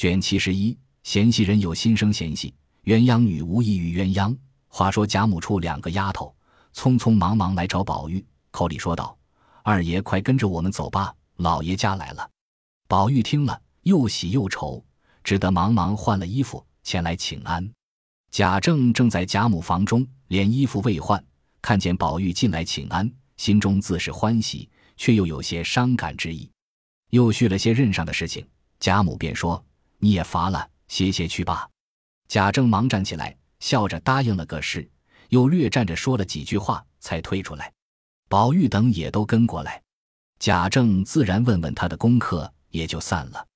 卷七十一，嫌隙人有心生嫌隙，鸳鸯女无异于鸳鸯。话说贾母处两个丫头，匆匆忙忙来找宝玉，口里说道：“二爷快跟着我们走吧，老爷家来了。”宝玉听了，又喜又愁，只得忙忙换了衣服前来请安。贾政正在贾母房中，连衣服未换，看见宝玉进来请安，心中自是欢喜，却又有些伤感之意。又叙了些任上的事情，贾母便说：“你也乏了，歇歇去吧。”贾政忙站起来，笑着答应了个是，又略站着说了几句话，才退出来。宝玉等也都跟过来，贾政自然问问他的功课，也就散了。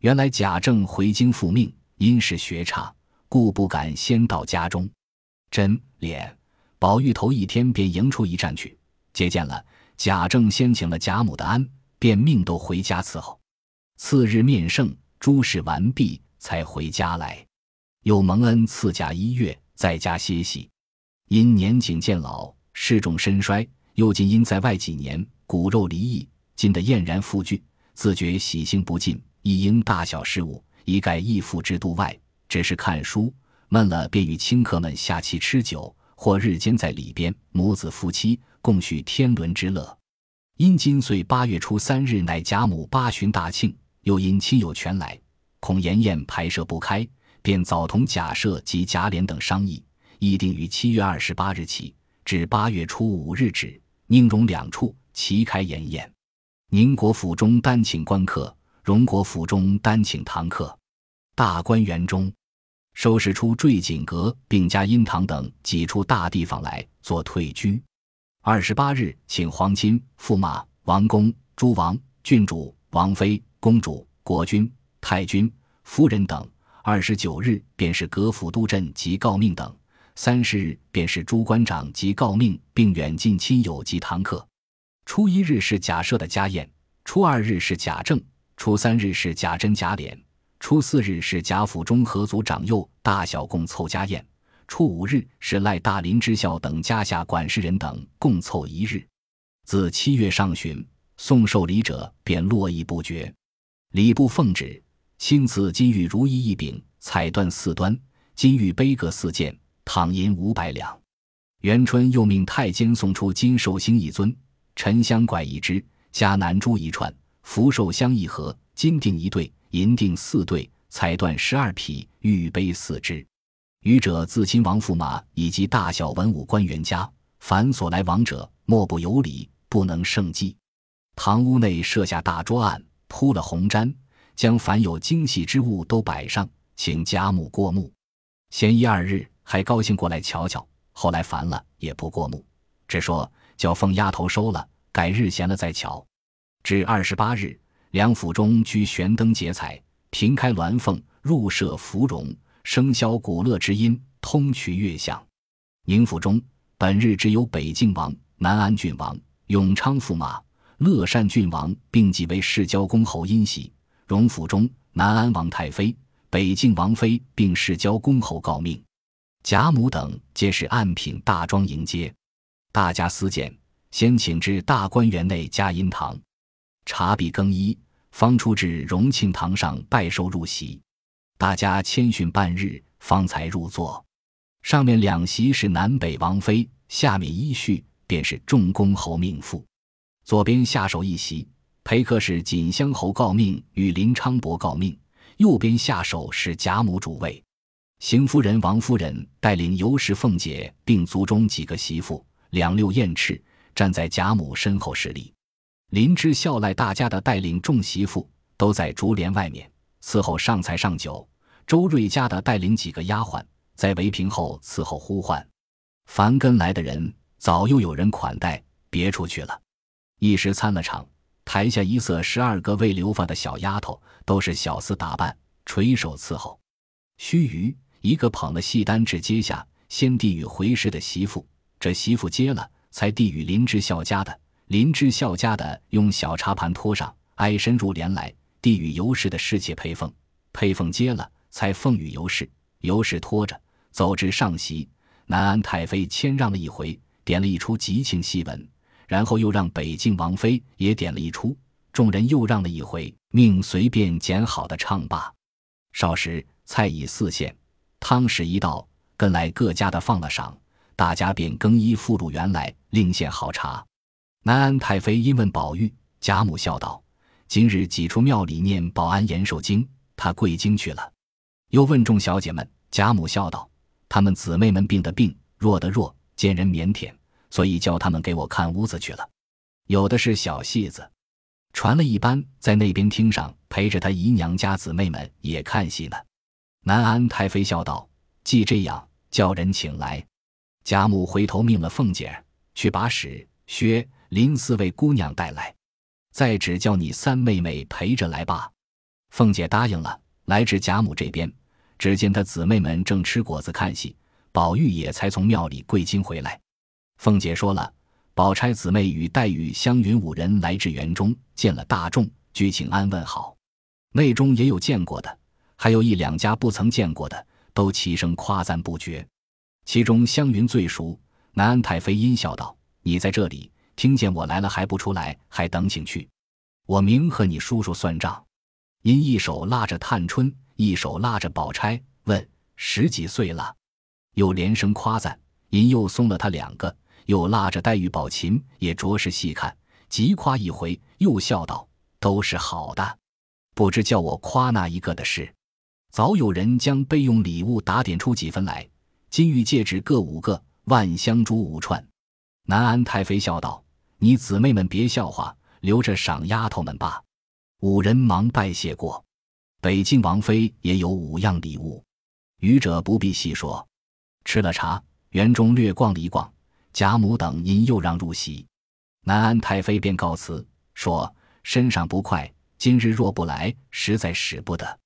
原来贾政回京复命，因是学差。故不敢先到家中，真脸。宝玉头一天便迎出一站去，接见了贾政，先请了贾母的安，便命都回家伺候。次日面圣，诸事完毕，才回家来。又蒙恩赐假一月，在家歇息。因年景渐老，事重身衰，又近因在外几年，骨肉离异，今得厌然复聚，自觉喜性不尽，亦因大小事务，一概亦付之度外。只是看书闷了，便与亲客们下棋吃酒，或日间在里边母子夫妻共叙天伦之乐。因今岁八月初三日乃贾母八旬大庆，又因亲友全来，恐筵宴排设不开，便早同贾赦及贾琏等商议，议定于七月二十八日起至八月初五日止，宁荣两处齐开筵宴。宁国府中单请官客，荣国府中单请堂客。大观园中，收拾出坠锦阁，并加阴堂等几处大地方来做退居。二十八日，请皇亲、驸马、王公、诸王、郡主、王妃、公主、国君、太君、夫人等。二十九日，便是阁府督镇及诰命等。三十日，便是诸官长及诰命，并远近亲友及堂客。初一日是贾赦的家宴，初二日是贾政，初三日是贾珍、贾琏。初四日是贾府中合族长幼大小共凑家宴，初五日是赖大林知孝等家下管事人等共凑一日。自七月上旬，送寿礼者便络绎不绝。礼部奉旨，亲赐金玉如意一柄，彩缎四端，金玉杯各四件，躺银五百两。元春又命太监送出金寿星一尊，沉香拐一只，嘉南珠一串，福寿香一盒，金锭一对。银锭四对，彩缎十二匹，玉杯四只。余者自亲王驸马以及大小文武官员家，凡所来往者，莫不有礼，不能胜计。堂屋内设下大桌案，铺了红毡，将凡有精细之物都摆上，请贾母过目。先一二日还高兴过来瞧瞧，后来烦了，也不过目，只说叫凤丫头收了，改日闲了再瞧。至二十八日。梁府中居悬灯结彩，平开鸾凤，入设芙蓉，笙箫鼓乐之音，通衢乐响。宁府中本日只有北静王、南安郡王、永昌驸马、乐善郡王并即为世交公侯因喜。荣府中南安王太妃、北静王妃并世交公侯诰命。贾母等皆是按品大庄迎接。大家私见，先请至大观园内嘉荫堂，茶毕更衣。方出至荣庆堂上拜寿入席，大家谦逊半日，方才入座。上面两席是南北王妃，下面依序便是众公侯命妇。左边下手一席，陪客是锦香侯诰命与林昌伯诰命；右边下手是贾母主位，邢夫人、王夫人带领尤氏、凤姐，并族中几个媳妇，两六燕翅站在贾母身后施礼。林之孝赖大家的带领众媳妇都在竹帘外面伺候上菜上酒，周瑞家的带领几个丫鬟在围屏后伺候呼唤。凡跟来的人早又有人款待，别出去了。一时参了场，台下一色十二个未留发的小丫头，都是小厮打扮，垂手伺候。须臾，一个捧了戏单至阶下，先递与回师的媳妇，这媳妇接了，才递与林之孝家的。林之孝家的用小茶盘托上，挨身入帘来，递与尤氏的侍妾佩凤，佩凤接了，才奉与尤氏，尤氏托着走至上席。南安太妃谦让了一回，点了一出吉庆戏文，然后又让北静王妃也点了一出，众人又让了一回，命随便拣好的唱罢。少时，菜已四献，汤食一道，跟来各家的放了赏，大家便更衣复入园来，另献好茶。南安太妃因问宝玉，贾母笑道：“今日挤出庙里念保安延寿经，他跪经去了。”又问众小姐们，贾母笑道：“她们姊妹们病的病，弱的弱，见人腼腆，所以叫他们给我看屋子去了。有的是小戏子，传了一班在那边厅上陪着他姨娘家姊妹们也看戏呢。”南安太妃笑道：“既这样，叫人请来。”贾母回头命了凤姐去把史薛。林四位姑娘带来，再只叫你三妹妹陪着来吧。凤姐答应了，来至贾母这边，只见她姊妹们正吃果子看戏，宝玉也才从庙里跪经回来。凤姐说了，宝钗姊妹与黛玉、湘云五人来至园中，见了大众，俱请安问好。内中也有见过的，还有一两家不曾见过的，都齐声夸赞不绝。其中湘云最熟，南安太妃阴笑道：“你在这里。”听见我来了还不出来，还等请去。我明和你叔叔算账。因一手拉着探春，一手拉着宝钗，问十几岁了，又连声夸赞。因又松了他两个，又拉着黛玉、宝琴也着实细看，急夸一回，又笑道：“都是好的，不知叫我夸那一个的事。”早有人将备用礼物打点出几分来，金玉戒指各五个，万香珠五串。南安太妃笑道。你姊妹们别笑话，留着赏丫头们吧。五人忙拜谢过。北静王妃也有五样礼物，愚者不必细说。吃了茶，园中略逛了一逛，贾母等因又让入席，南安太妃便告辞说：“身上不快，今日若不来，实在使不得。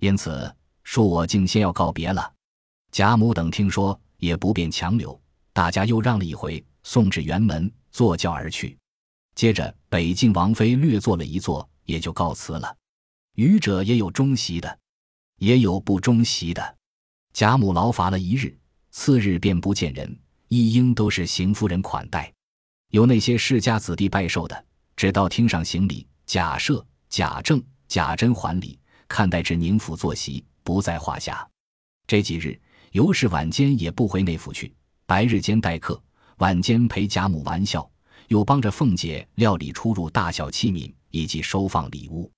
因此恕我竟先要告别了。”贾母等听说，也不便强留，大家又让了一回，送至园门。坐轿而去，接着北静王妃略坐了一坐，也就告辞了。愚者也有中席的，也有不中席的。贾母劳乏了一日，次日便不见人，一应都是邢夫人款待。有那些世家子弟拜寿的，只到厅上行礼。贾赦、贾政、贾珍还礼，看待至宁府坐席，不在话下。这几日，尤氏晚间也不回内府去，白日间待客。晚间陪贾母玩笑，又帮着凤姐料理出入大小器皿以及收放礼物。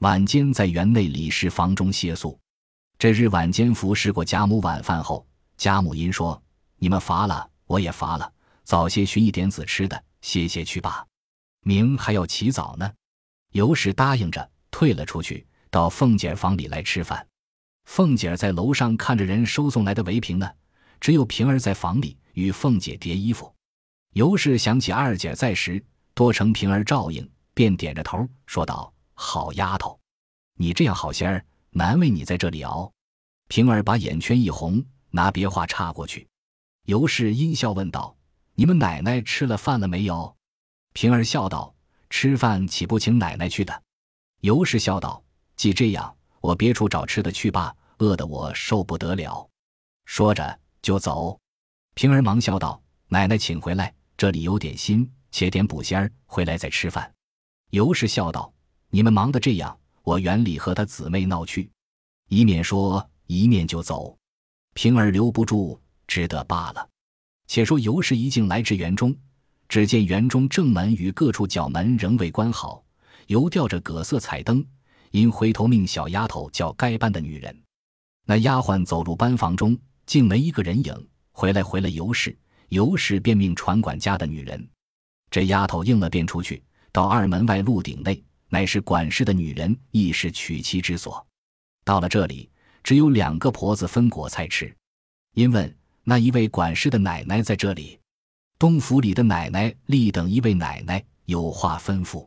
晚间在园内理事房中歇宿。这日晚间服侍过贾母晚饭后，贾母因说：“你们乏了，我也乏了，早些寻一点子吃的，歇歇去吧。明还要起早呢。”尤氏答应着，退了出去，到凤姐房里来吃饭。凤姐在楼上看着人收送来的围屏呢，只有平儿在房里。与凤姐叠衣服，尤氏想起二姐在时，多承平儿照应，便点着头说道：“好丫头，你这样好仙儿，难为你在这里熬。”平儿把眼圈一红，拿别话插过去。尤氏阴笑问道：“你们奶奶吃了饭了没有？”平儿笑道：“吃饭岂不请奶奶去的？”尤氏笑道：“既这样，我别处找吃的去吧，饿得我受不得了。”说着就走。平儿忙笑道：“奶奶请回来，这里有点心，且点补仙儿，回来再吃饭。”尤氏笑道：“你们忙得这样，我园里和他姊妹闹去，一面说一面就走。”平儿留不住，只得罢了。且说尤氏一进来至园中，只见园中正门与各处角门仍未关好，犹吊着葛色彩灯。因回头命小丫头叫该班的女人，那丫鬟走入班房中，竟没一个人影。回来回了尤氏，尤氏便命传管家的女人，这丫头应了，便出去到二门外鹿顶内，乃是管事的女人，亦是娶妻之所。到了这里，只有两个婆子分果菜吃。因问那一位管事的奶奶在这里，东府里的奶奶立等一位奶奶有话吩咐。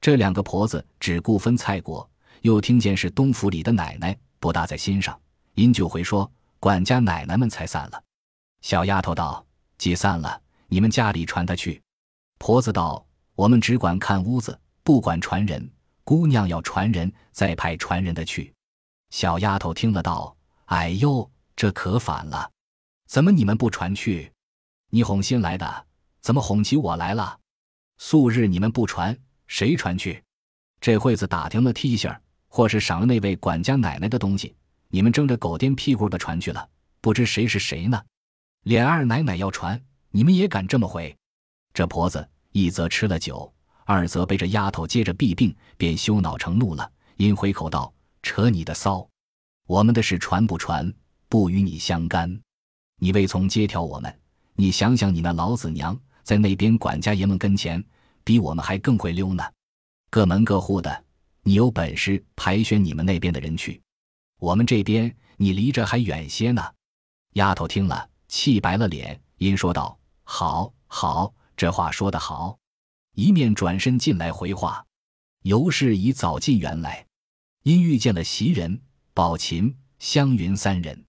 这两个婆子只顾分菜果，又听见是东府里的奶奶，不大在心上，因就回说管家奶奶们才散了。小丫头道：“既散了，你们家里传他去。”婆子道：“我们只管看屋子，不管传人。姑娘要传人，再派传人的去。”小丫头听了道：“哎呦，这可反了！怎么你们不传去？你哄新来的，怎么哄起我来了？素日你们不传，谁传去？这会子打听了梯下，或是赏了那位管家奶奶的东西，你们争着狗颠屁股的传去了，不知谁是谁呢？脸二奶奶要传，你们也敢这么回？这婆子一则吃了酒，二则被这丫头接着弊病，便羞恼成怒了，因回口道：“扯你的骚！我们的事传不传，不与你相干。你未从接条我们，你想想，你那老子娘在那边管家爷们跟前，比我们还更会溜呢。各门各户的，你有本事排选你们那边的人去，我们这边你离着还远些呢。”丫头听了，气白了脸，因说道：“好，好。”这话说得好，一面转身进来回话。尤氏已早进园来，因遇见了袭人、宝琴、湘云三人，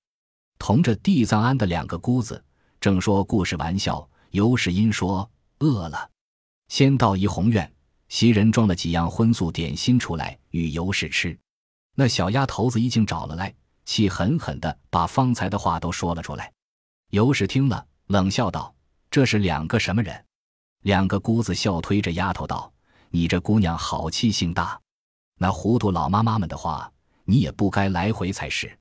同着地藏庵的两个姑子，正说故事玩笑。尤氏因说饿了，先到怡红院，袭人装了几样荤素点心出来与尤氏吃。那小丫头子已经找了来，气狠狠地把方才的话都说了出来。尤氏听了，冷笑道：“这是两个什么人？”两个姑子笑推着丫头道：“你这姑娘好气性大，那糊涂老妈妈们的话，你也不该来回才是。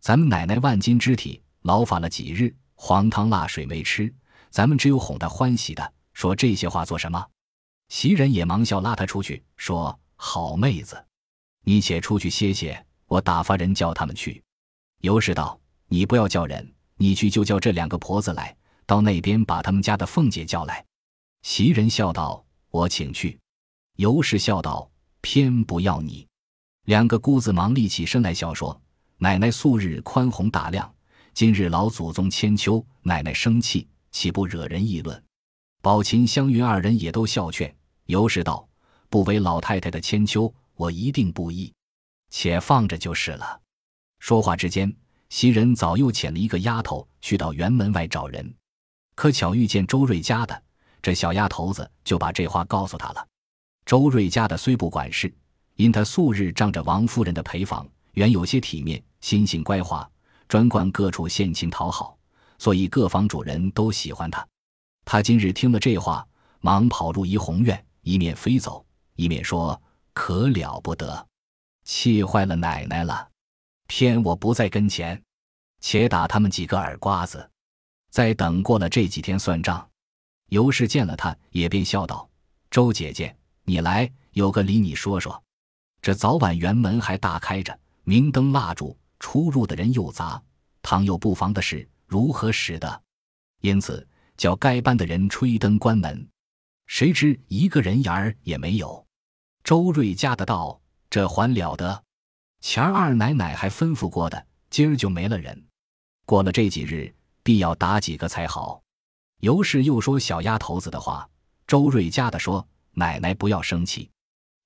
咱们奶奶万斤肢体，劳发了几日，黄汤辣水没吃，咱们只有哄她欢喜的，说这些话做什么？”袭人也忙笑拉她出去，说：“好妹子，你且出去歇歇，我打发人叫他们去。”尤氏道：“你不要叫人，你去就叫这两个婆子来，到那边把他们家的凤姐叫来。”袭人笑道：“我请去。”尤氏笑道：“偏不要你。”两个姑子忙立起身来笑说：“奶奶素日宽宏大量，今日老祖宗千秋，奶奶生气，岂不惹人议论？”宝琴、湘云二人也都笑劝。尤氏道：“不为老太太的千秋，我一定不依，且放着就是了。”说话之间，袭人早又遣了一个丫头去到园门外找人，可巧遇见周瑞家的。这小丫头子就把这话告诉他了。周瑞家的虽不管事，因他素日仗着王夫人的陪房，原有些体面，心性乖滑，专管各处献亲讨好，所以各房主人都喜欢他。他今日听了这话，忙跑入怡红院，一面飞走，一面说：“可了不得，气坏了奶奶了。偏我不在跟前，且打他们几个耳瓜子，再等过了这几天算账。”尤氏见了他，也便笑道：“周姐姐，你来，有个理你说说。这早晚园门还大开着，明灯蜡烛，出入的人又杂，倘有不防的事，如何使得？因此叫该班的人吹灯关门。谁知一个人影儿也没有。周瑞家的道：这还了得？前儿二奶奶还吩咐过的，今儿就没了人。过了这几日，必要打几个才好。”尤氏又说小丫头子的话，周瑞家的说：“奶奶不要生气，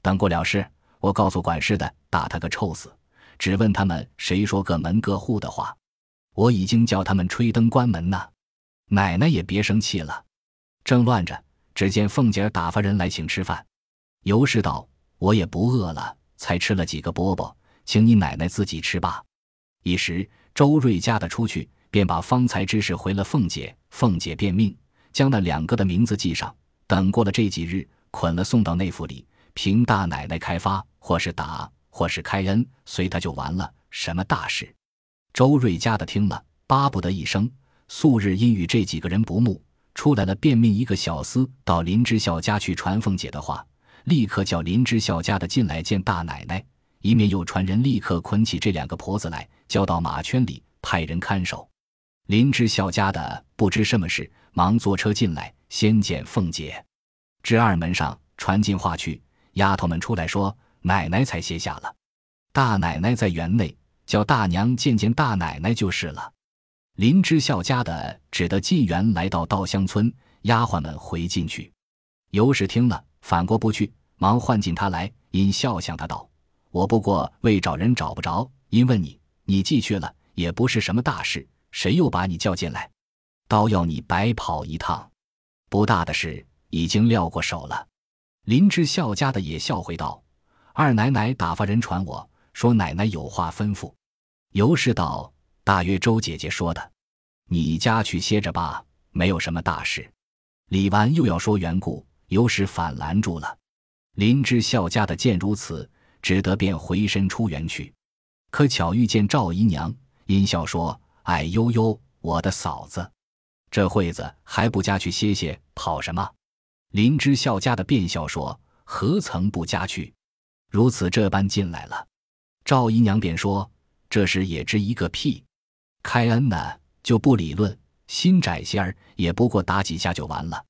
等过了事，我告诉管事的，打他个臭死。只问他们谁说各门各户的话，我已经叫他们吹灯关门呢。奶奶也别生气了。”正乱着，只见凤姐打发人来请吃饭。尤氏道：“我也不饿了，才吃了几个饽饽，请你奶奶自己吃吧。”一时周瑞家的出去。便把方才之事回了凤姐，凤姐便命将那两个的名字记上，等过了这几日，捆了送到内府里，凭大奶奶开发，或是打，或是开恩，随他就完了。什么大事？周瑞家的听了，巴不得一声。素日因与这几个人不睦，出来了，便命一个小厮到林之孝家去传凤姐的话，立刻叫林之孝家的进来见大奶奶，一面又传人立刻捆起这两个婆子来，交到马圈里，派人看守。林之孝家的不知什么事，忙坐车进来，先见凤姐。至二门上传进话去，丫头们出来说：“奶奶才歇下了，大奶奶在园内，叫大娘见见大奶奶就是了。”林之孝家的只得进园，来到稻香村，丫鬟们回进去。尤氏听了，反过不去，忙唤进他来，因笑向他道：“我不过为找人找不着，因问你，你既去了，也不是什么大事。”谁又把你叫进来，倒要你白跑一趟？不大的事已经撂过手了。林之孝家的也笑回道：“二奶奶打发人传我说，奶奶有话吩咐。”尤氏道：“大约周姐姐说的，你家去歇着吧，没有什么大事。”李纨又要说缘故，尤氏反拦住了。林之孝家的见如此，只得便回身出园去。可巧遇见赵姨娘，阴笑说：“哎呦呦，我的嫂子，这会子还不家去歇歇，跑什么？”林之孝家的便笑说：“何曾不家去？如此这般进来了。”赵姨娘便说：“这事也知一个屁。开恩呢，就不理论；心窄些儿，也不过打几下就完了，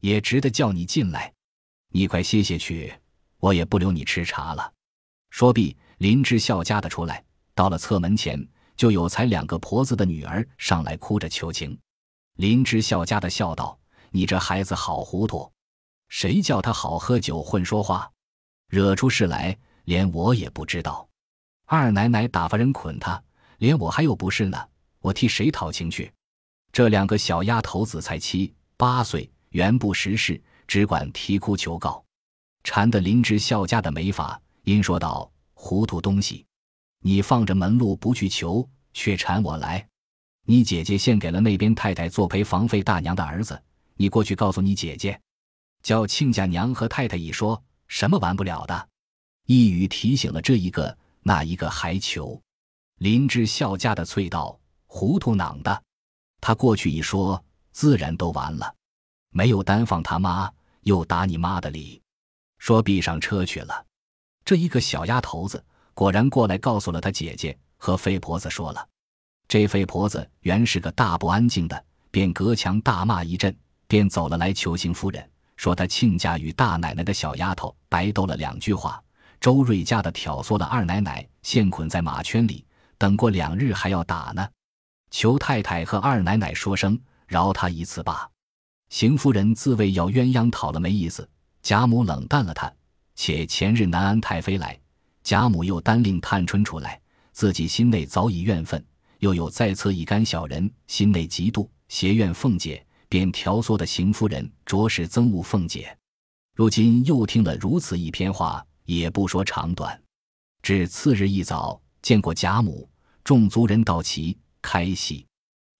也值得叫你进来。你快歇歇去，我也不留你吃茶了。”说毕，林之孝家的出来，到了侧门前，就有才两个婆子的女儿上来哭着求情。林之孝家的笑道：“你这孩子好糊涂，谁叫他好喝酒混说话，惹出事来，连我也不知道。二奶奶打发人捆他，连我还有不是呢，我替谁讨情去？这两个小丫头子才七八岁，原不识事，只管啼哭求告，缠得林之孝家的没法。”因说道：“糊涂东西，你放着门路不去求，却缠我来。你姐姐献给了那边太太作陪房费大娘的儿子，你过去告诉你姐姐，叫亲家娘和太太一说，什么完不了的。一语提醒了这一个那一个还求。林之孝家的啐道：糊涂囊的，他过去一说，自然都完了，没有单放他妈，又打你妈的理。说闭上车去了。”这一个小丫头子果然过来告诉了他姐姐和费婆子说了。这费婆子原是个大不安静的，便隔墙大骂一阵，便走了来求邢夫人，说他亲家与大奶奶的小丫头白斗了两句话，周瑞家的挑唆了二奶奶，现捆在马圈里，等过两日还要打呢。求太太和二奶奶说声饶他一次吧。邢夫人自谓要鸳鸯讨了没意思，贾母冷淡了她。且前日南安太妃来，贾母又单令探春出来，自己心内早已怨愤，又有在侧一干小人，心内嫉妒，邪怨凤姐，便挑唆的邢夫人着实憎恶凤姐。如今又听了如此一篇话，也不说长短。至次日一早，见过贾母，众族人到齐开席，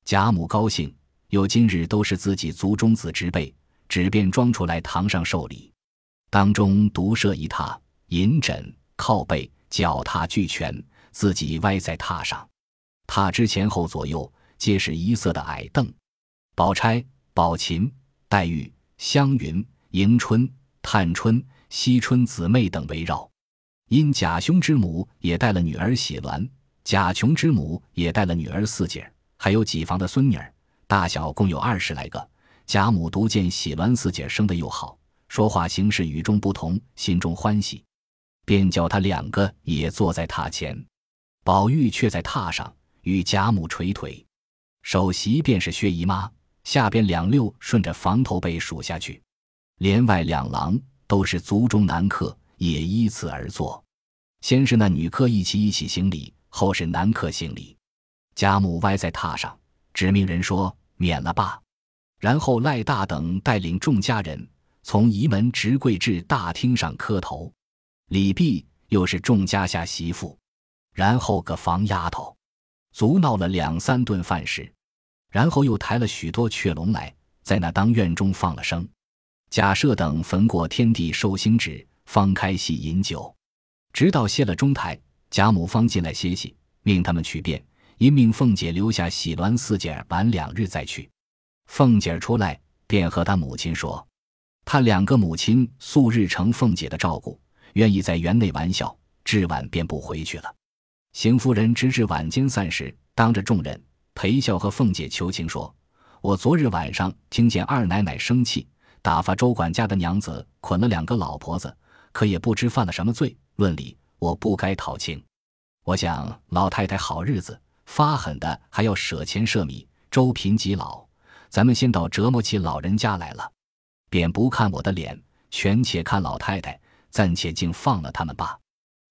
贾母高兴，有今日都是自己族中子侄辈，只便装出来堂上受礼。当中独设一榻银枕靠背脚踏俱全，自己歪在榻上。榻之前后左右皆是一色的矮凳。宝钗、宝琴、黛玉、湘云、迎春、探春、惜春姊妹等围绕。因贾兄之母也带了女儿喜鸾，贾琼之母也带了女儿四姐，还有几房的孙女儿，大小共有二十来个。贾母独见喜鸾四姐生得又好。说话行事与众不同，心中欢喜，便叫他两个也坐在榻前。宝玉却在榻上与贾母捶腿。首席便是薛姨妈，下边两溜顺着房头辈数下去，连外两郎都是族中男客，也依次而坐。先是那女客一起一起行礼，后是男客行礼。贾母歪在榻上，指命人说免了吧。然后赖大等带领众家人。从仪门直跪至大厅上磕头，礼毕，又是众家下媳妇，然后个房丫头，足闹了两三顿饭食，然后又抬了许多雀笼来，在那当院中放了声。贾赦等焚过天地寿星纸，方开席饮酒，直到歇了中台，贾母方进来歇息，命他们去便，因命凤姐留下喜鸾四姐儿晚两日再去。凤姐儿出来，便和她母亲说。她两个母亲素日承凤姐的照顾，愿意在园内玩笑，至晚便不回去了。邢夫人直至晚间散时，当着众人陪笑和凤姐求情说：“我昨日晚上听见二奶奶生气，打发周管家的娘子捆了两个老婆子，可也不知犯了什么罪。论理我不该讨情。我想老太太好日子发狠的，还要舍钱舍米，周贫及老，咱们先到折磨起老人家来了。”便不看我的脸，全且看老太太，暂且竟放了他们吧。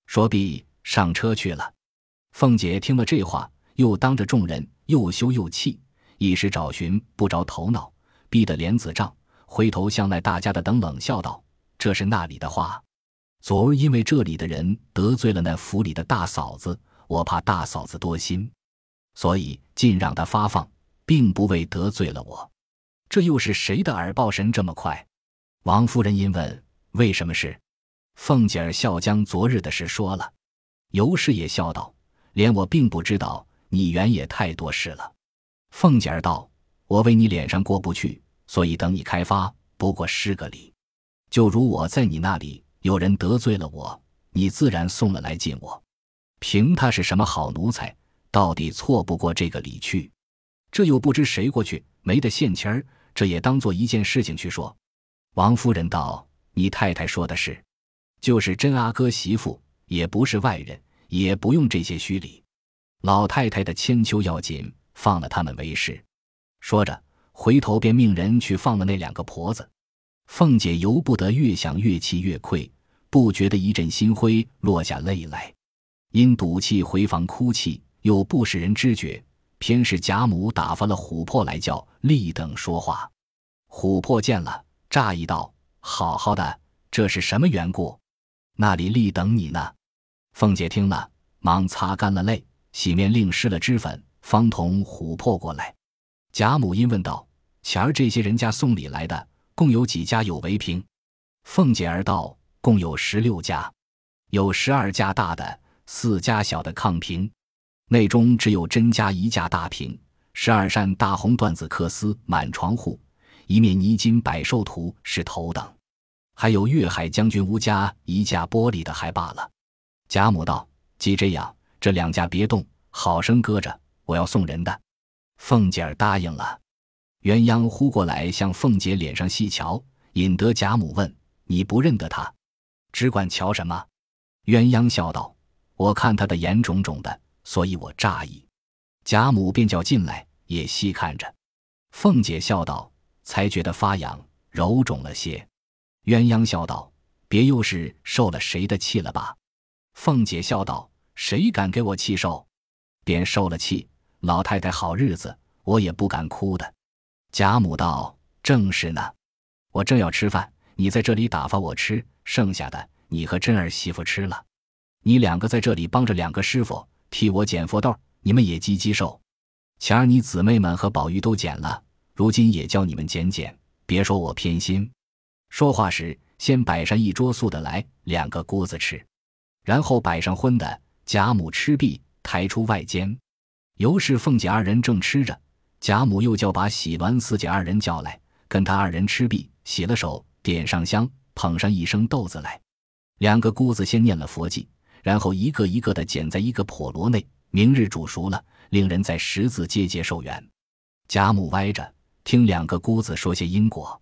说毕，上车去了。凤姐听了这话，又当着众人又羞又气，一时找寻不着头脑，逼得脸子胀，回头向那大家的等冷笑道：“这是那里的话？昨儿因为这里的人得罪了那府里的大嫂子，我怕大嫂子多心，所以尽让她发放，并不为得罪了我。”这又是谁的耳报神这么快？王夫人因问：“为什么事？”凤姐儿笑将昨日的事说了。尤氏也笑道：“连我并不知道，你原也太多事了。”凤姐儿道：“我为你脸上过不去，所以等你开发，不过施个礼。就如我在你那里，有人得罪了我，你自然送了来见我。凭他是什么好奴才，到底错不过这个礼去。这又不知谁过去没得现钱儿，这也当做一件事情去说。”王夫人道：“你太太说的是，就是真阿哥媳妇。”也不是外人，也不用这些虚礼。老太太的千秋要紧，放了他们为是。说着，回头便命人去放了那两个婆子。凤姐由不得越想越气越愧，不觉得一阵心灰，落下泪来。因赌气回房哭泣，又不使人知觉，偏是贾母打发了琥珀来叫立等说话。琥珀见了，诧异道：“好好的，这是什么缘故？那里立等你呢？”凤姐听了，忙擦干了泪，洗面令施了脂粉，方同琥珀过来。贾母因问道：“前儿这些人家送礼来的，共有几家有围屏？”凤姐儿道：“共有十六家，有十二家大的，四家小的炕屏，内中只有甄家一架大屏，十二扇大红缎子缂丝满床户，一面泥金百寿图是头等，还有粤海将军吴家一架玻璃的，还罢了。”贾母道：“既这样，这两家别动，好生搁着。我要送人的。”凤姐儿答应了。鸳鸯呼过来，向凤姐脸上细瞧，引得贾母问：“你不认得他？只管瞧什么？”鸳鸯笑道：“我看他的眼肿肿的，所以我诧异。”贾母便叫进来，也细看着。凤姐笑道：“才觉得发痒，揉肿了些。”鸳鸯笑道：“别又是受了谁的气了吧？”凤姐笑道：“谁敢给我气受？便受了气。老太太好日子，我也不敢哭的。”贾母道：“正是呢，我正要吃饭，你在这里打发我吃，剩下的你和真儿媳妇吃了。你两个在这里帮着两个师傅替我捡佛豆，你们也积积受。前儿你姊妹们和宝玉都捡了，如今也叫你们捡捡，别说我偏心。”说话时，先摆上一桌素的来，两个姑子吃。然后摆上荤的，贾母吃毕，抬出外间。尤氏、凤姐二人正吃着，贾母又叫把喜鸾四姐二人叫来，跟他二人吃毕，洗了手，点上香，捧上一升豆子来。两个姑子先念了佛偈，然后一个一个的捡在一个笸箩内，明日煮熟了，令人在十字阶阶受缘。贾母歪着听两个姑子说些因果。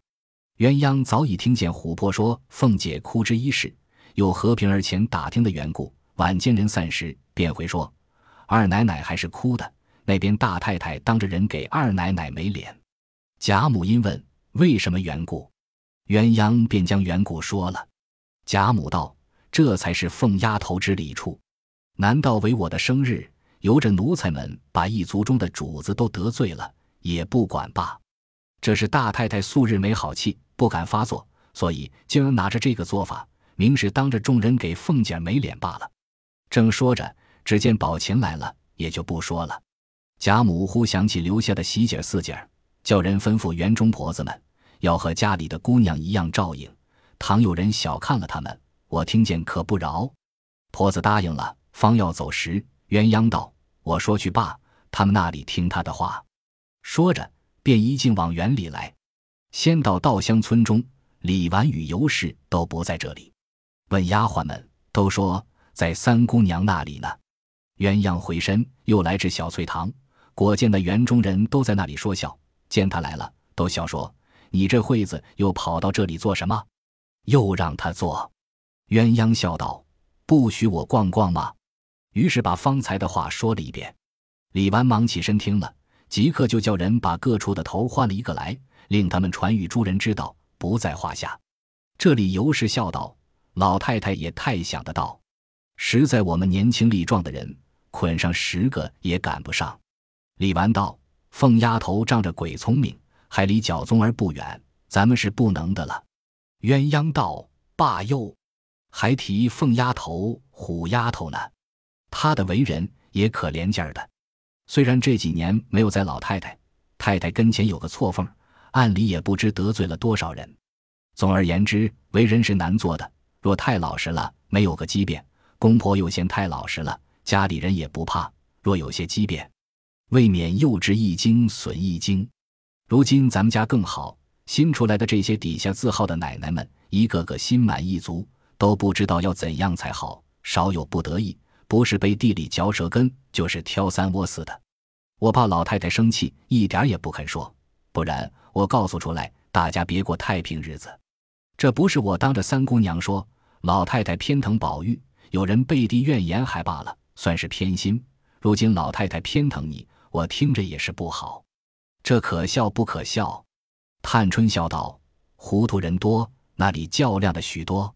鸳鸯早已听见琥珀说凤姐哭之一事。又和平儿前打听的缘故，晚间人散时，便回说：“二奶奶还是哭的。那边大太太当着人给二奶奶没脸。”贾母因问：“为什么缘故？”鸳鸯便将缘故说了。贾母道：“这才是凤丫头之理处。难道为我的生日，由着奴才们把一族中的主子都得罪了，也不管罢？这是大太太素日没好气，不敢发作，所以竟然拿着这个做法。”明是当着众人给凤姐没脸罢了。正说着，只见宝琴来了，也就不说了。贾母忽想起留下的喜姐四姐，叫人吩咐园中婆子们，要和家里的姑娘一样照应。倘有人小看了他们，我听见可不饶。婆子答应了，方要走时，鸳鸯道：“我说去罢，他们那里听他的话。”说着，便一径往园里来。先到稻香村中，李纨与尤氏都不在这里。问丫鬟们，都说在三姑娘那里呢。鸳鸯回身，又来至小翠堂，果见那园中人都在那里说笑。见他来了，都笑说：“你这会子又跑到这里做什么？”又让他坐。鸳鸯笑道：“不许我逛逛吗？”于是把方才的话说了一遍。李纨忙起身听了，即刻就叫人把各处的头换了一个来，令他们传与诸人知道，不在话下。这里尤氏笑道。老太太也太想得到，实在我们年轻力壮的人，捆上十个也赶不上。李纨道：“凤丫头仗着鬼聪明，还离小宗儿不远，咱们是不能的了。”鸳鸯道：“罢又，还提凤丫头、虎丫头呢？她的为人也可怜劲儿的。虽然这几年没有在老太太、太太跟前有个错缝，暗里也不知得罪了多少人。总而言之，为人是难做的。”若太老实了，没有个机变；公婆又嫌太老实了，家里人也不怕。若有些畸变，未免又值一惊损一惊。如今咱们家更好，新出来的这些底下字号的奶奶们，一个个心满意足，都不知道要怎样才好，少有不得意，不是背地里嚼舌根，就是挑三窝四的。我怕老太太生气，一点也不肯说，不然我告诉出来，大家别过太平日子。这不是我当着三姑娘说，老太太偏疼宝玉，有人背地怨言还罢了，算是偏心。如今老太太偏疼你，我听着也是不好。这可笑不可笑？探春笑道：“糊涂人多，那里较量的许多。”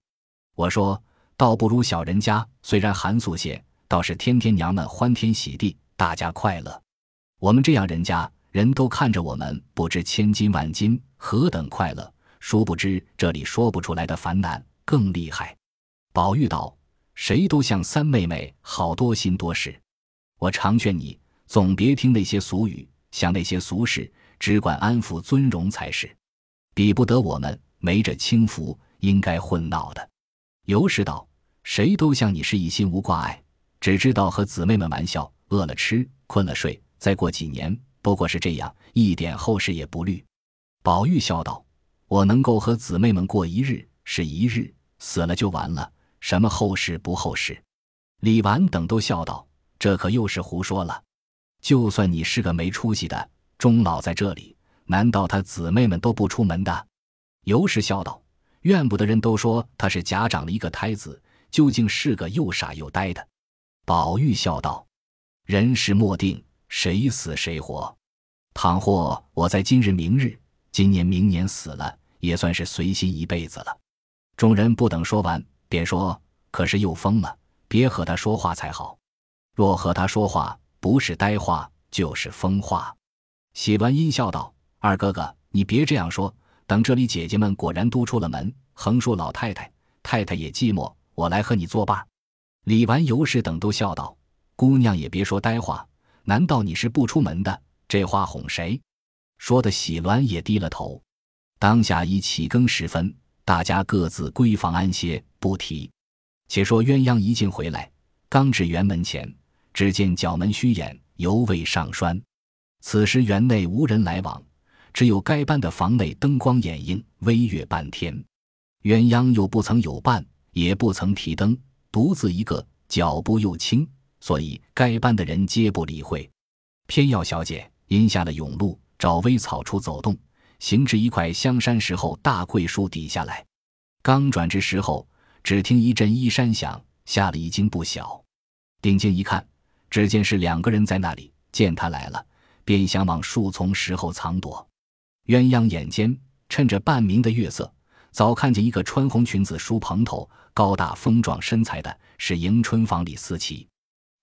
我说：“倒不如小人家，虽然寒素些，倒是天天娘们欢天喜地，大家快乐。我们这样人家，人都看着我们，不知千金万金，何等快乐。”殊不知，这里说不出来的烦难更厉害。宝玉道：“谁都像三妹妹，好多心多事。我常劝你，总别听那些俗语，想那些俗事，只管安抚尊荣才是。比不得我们没这轻浮，应该混闹的。”尤氏道：“谁都像你是一心无挂碍，只知道和姊妹们玩笑，饿了吃，困了睡。再过几年，不过是这样，一点后事也不虑。”宝玉笑道。我能够和姊妹们过一日是一日，死了就完了，什么后事不后事？李纨等都笑道：“这可又是胡说了。就算你是个没出息的，终老在这里，难道他姊妹们都不出门的？”尤氏笑道：“怨不得人都说他是假长了一个胎子，究竟是个又傻又呆的。”宝玉笑道：“人事莫定，谁死谁活。倘或我在今日明日，今年明年死了。”也算是随心一辈子了。众人不等说完，便说：“可是又疯了，别和他说话才好。若和他说话，不是呆话，就是疯话。”喜鸾阴笑道：“二哥哥，你别这样说。等这里姐姐们果然都出了门，横竖老太太、太太也寂寞，我来和你作伴。”李纨、尤氏等都笑道：“姑娘也别说呆话，难道你是不出门的？这话哄谁？”说的喜鸾也低了头。当下已起更时分，大家各自闺房安歇，不提。且说鸳鸯一进回来，刚至园门前，只见角门虚掩，犹未上栓。此时园内无人来往，只有该班的房内灯光掩映，微月半天。鸳鸯又不曾有伴，也不曾提灯，独自一个，脚步又轻，所以该班的人皆不理会。偏要小姐因下了甬路，找微草处走动。行至一块香山石后大桂树底下来，刚转至石后，只听一阵衣衫响，吓了一惊不小。定睛一看，只见是两个人在那里。见他来了，便想往树丛石后藏躲。鸳鸯眼尖，趁着半明的月色，早看见一个穿红裙子、梳蓬头、高大丰壮身材的，是迎春房里思琪。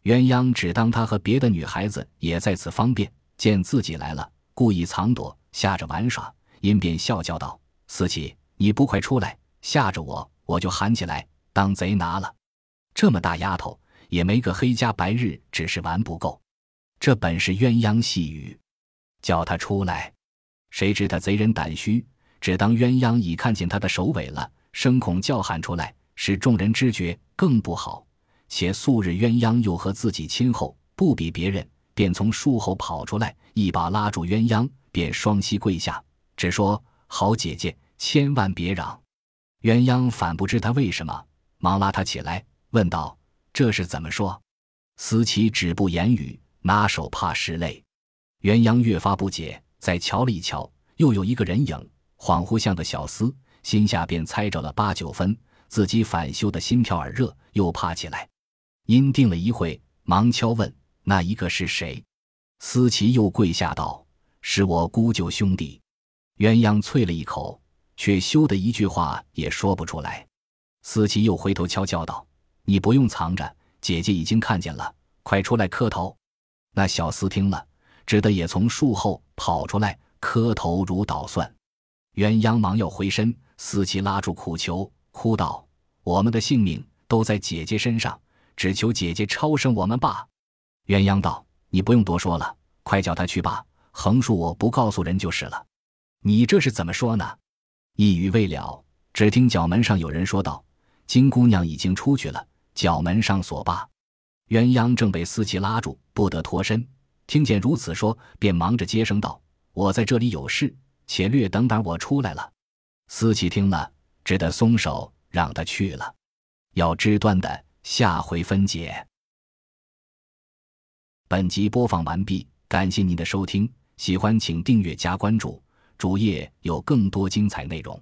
鸳鸯只当他和别的女孩子也在此方便，见自己来了，故意藏躲。吓着玩耍，因便笑叫道：“思琪，你不快出来，吓着我，我就喊起来，当贼拿了。这么大丫头，也没个黑家白日，只是玩不够。这本是鸳鸯戏语，叫他出来。谁知他贼人胆虚，只当鸳鸯已看见他的首尾了，生恐叫喊出来，使众人知觉更不好。且素日鸳鸯又和自己亲厚，不比别人，便从树后跑出来，一把拉住鸳鸯。便双膝跪下，只说：“好姐姐，千万别嚷。”鸳鸯反不知他为什么，忙拉他起来，问道：“这是怎么说？”思琪止不言语，拿手怕拭泪。鸳鸯越发不解，再瞧了一瞧，又有一个人影，恍惚像个小厮，心下便猜着了八九分，自己反羞的心跳耳热，又怕起来。因定了一会，忙敲问：“那一个是谁？”思琪又跪下道。是我姑舅兄弟，鸳鸯啐了一口，却羞得一句话也说不出来。思琪又回头悄悄道：“你不用藏着，姐姐已经看见了，快出来磕头。”那小厮听了，只得也从树后跑出来，磕头如捣蒜。鸳鸯忙要回身，思琪拉住苦求，哭道：“我们的性命都在姐姐身上，只求姐姐超生我们罢。”鸳鸯道：“你不用多说了，快叫他去吧。”横竖我不告诉人就是了，你这是怎么说呢？一语未了，只听角门上有人说道：“金姑娘已经出去了，角门上锁罢。鸳鸯正被司棋拉住，不得脱身。听见如此说，便忙着接声道：“我在这里有事，且略等等，我出来了。”司棋听了，只得松手，让他去了。要知端的，下回分解。本集播放完毕，感谢您的收听，喜欢请订阅加关注，主页有更多精彩内容。